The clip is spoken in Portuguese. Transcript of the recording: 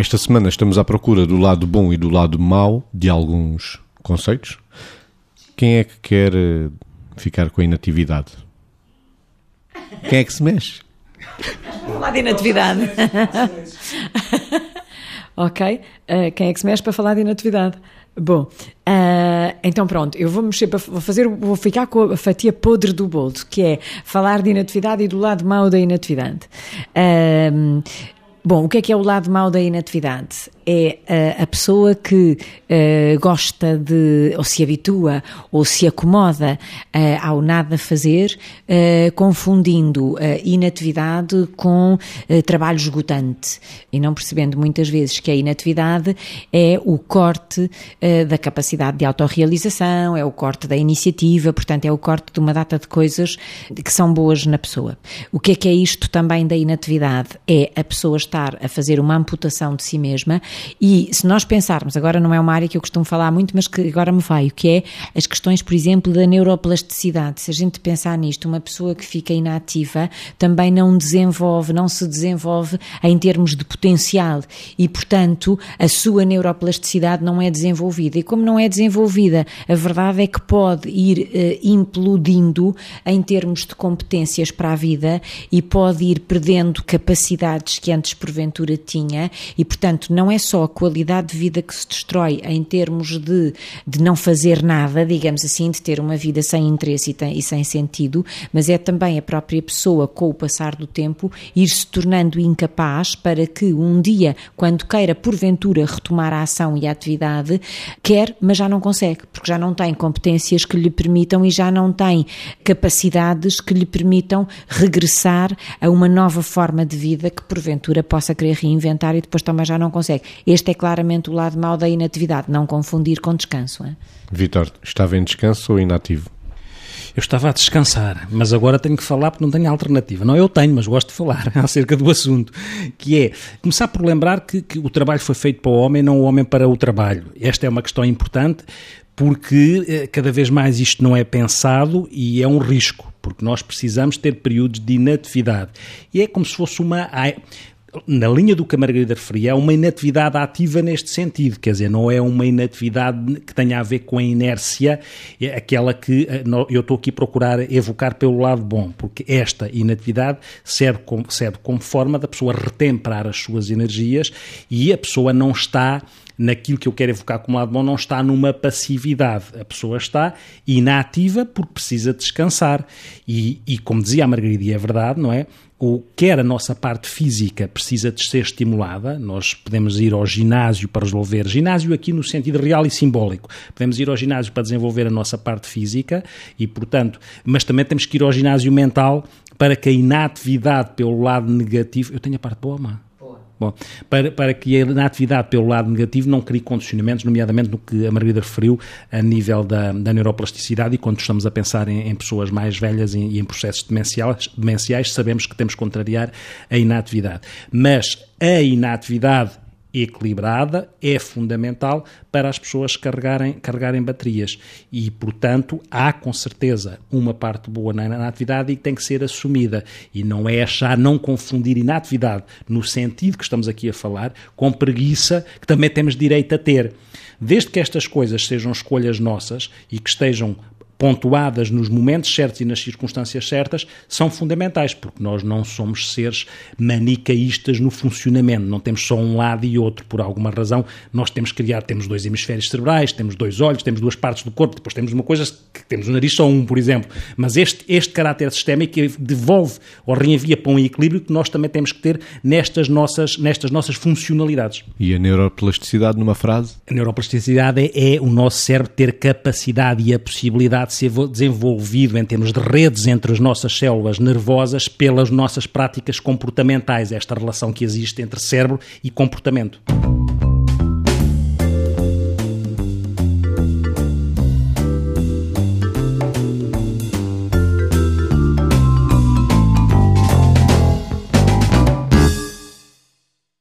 Esta semana estamos à procura do lado bom e do lado mau de alguns conceitos. Quem é que quer eh, ficar com a inatividade? Quem é que se mexe? Falar de inatividade. ok. Uh, quem é que se mexe para falar de inatividade? Bom, uh, então pronto, eu vou mexer para vou fazer, vou ficar com a fatia podre do bolo, que é falar de inatividade e do lado mau da inatividade. Uh, bom, o que é que é o lado mau da inatividade? É a, a pessoa que uh, gosta de, ou se habitua, ou se acomoda uh, ao nada fazer, uh, confundindo inatividade com trabalho esgotante e não percebendo muitas vezes que a inatividade é o corte da capacidade de autorrealização, é o corte da iniciativa, portanto, é o corte de uma data de coisas que são boas na pessoa. O que é que é isto também da inatividade? É a pessoa estar a fazer uma amputação de si mesma e se nós pensarmos, agora não é uma área que eu costumo falar muito, mas que agora me vai, o que é as questões, por exemplo, da neuroplasticidade. Se a gente pensar nisto, uma pessoa que fica inativa também não desenvolve, não se desenvolve em termos de potencial e, portanto, a sua neuroplasticidade não é desenvolvida. E como não é desenvolvida, a verdade é que pode ir uh, implodindo em termos de competências para a vida e pode ir perdendo capacidades que antes porventura tinha e, portanto, não é só a qualidade de vida que se destrói em termos de, de não fazer nada, digamos assim, de ter uma vida sem interesse e, e sem sentido, mas é também a própria pessoa, com o passar do tempo, ir se tornando incapaz para que um dia, quando queira porventura retomar a ação e a atividade, quer, mas já não consegue, porque já não tem competências que lhe permitam e já não tem capacidades que lhe permitam regressar a uma nova forma de vida que porventura possa querer reinventar e depois também já não consegue. Este é claramente o lado mau da inatividade, não confundir com descanso. É? Vitor, estava em descanso ou inativo? Eu estava a descansar, mas agora tenho que falar porque não tenho alternativa. Não, eu tenho, mas gosto de falar acerca do assunto, que é começar por lembrar que, que o trabalho foi feito para o homem, não o homem para o trabalho. Esta é uma questão importante porque eh, cada vez mais isto não é pensado e é um risco, porque nós precisamos ter períodos de inatividade. E é como se fosse uma na linha do que a Margarida referia, é uma inatividade ativa neste sentido, quer dizer, não é uma inatividade que tenha a ver com a inércia, é aquela que eh, eu estou aqui a procurar evocar pelo lado bom, porque esta inatividade serve como, serve como forma da pessoa retemperar as suas energias e a pessoa não está naquilo que eu quero evocar como lado bom, não está numa passividade. A pessoa está inativa porque precisa descansar. E, e como dizia a Margarida, e é verdade, não é? O, quer a nossa parte física precisa de ser estimulada, nós podemos ir ao ginásio para resolver, ginásio aqui no sentido real e simbólico, podemos ir ao ginásio para desenvolver a nossa parte física e, portanto, mas também temos que ir ao ginásio mental para que a inatividade pelo lado negativo, eu tenho a parte boa, má? Bom, para, para que a atividade pelo lado negativo não crie condicionamentos, nomeadamente no que a Margarida referiu a nível da, da neuroplasticidade e quando estamos a pensar em, em pessoas mais velhas e, e em processos demenciais, demenciais, sabemos que temos que contrariar a inatividade. Mas a inatividade equilibrada é fundamental para as pessoas carregarem, carregarem baterias e, portanto, há com certeza uma parte boa na, na atividade e tem que ser assumida e não é achar, não confundir inatividade no sentido que estamos aqui a falar com preguiça que também temos direito a ter. Desde que estas coisas sejam escolhas nossas e que estejam pontuadas nos momentos certos e nas circunstâncias certas são fundamentais, porque nós não somos seres manicaístas no funcionamento, não temos só um lado e outro por alguma razão. Nós temos que criar, temos dois hemisférios cerebrais, temos dois olhos, temos duas partes do corpo, depois temos uma coisa que temos o nariz só um, por exemplo. Mas este, este caráter sistémico devolve ou reenvia para um equilíbrio que nós também temos que ter nestas nossas, nestas nossas funcionalidades. E a neuroplasticidade numa frase? A neuroplasticidade é, é o nosso cérebro ter capacidade e a possibilidade de ser desenvolvido em termos de redes entre as nossas células nervosas pelas nossas práticas comportamentais, esta relação que existe entre cérebro e comportamento.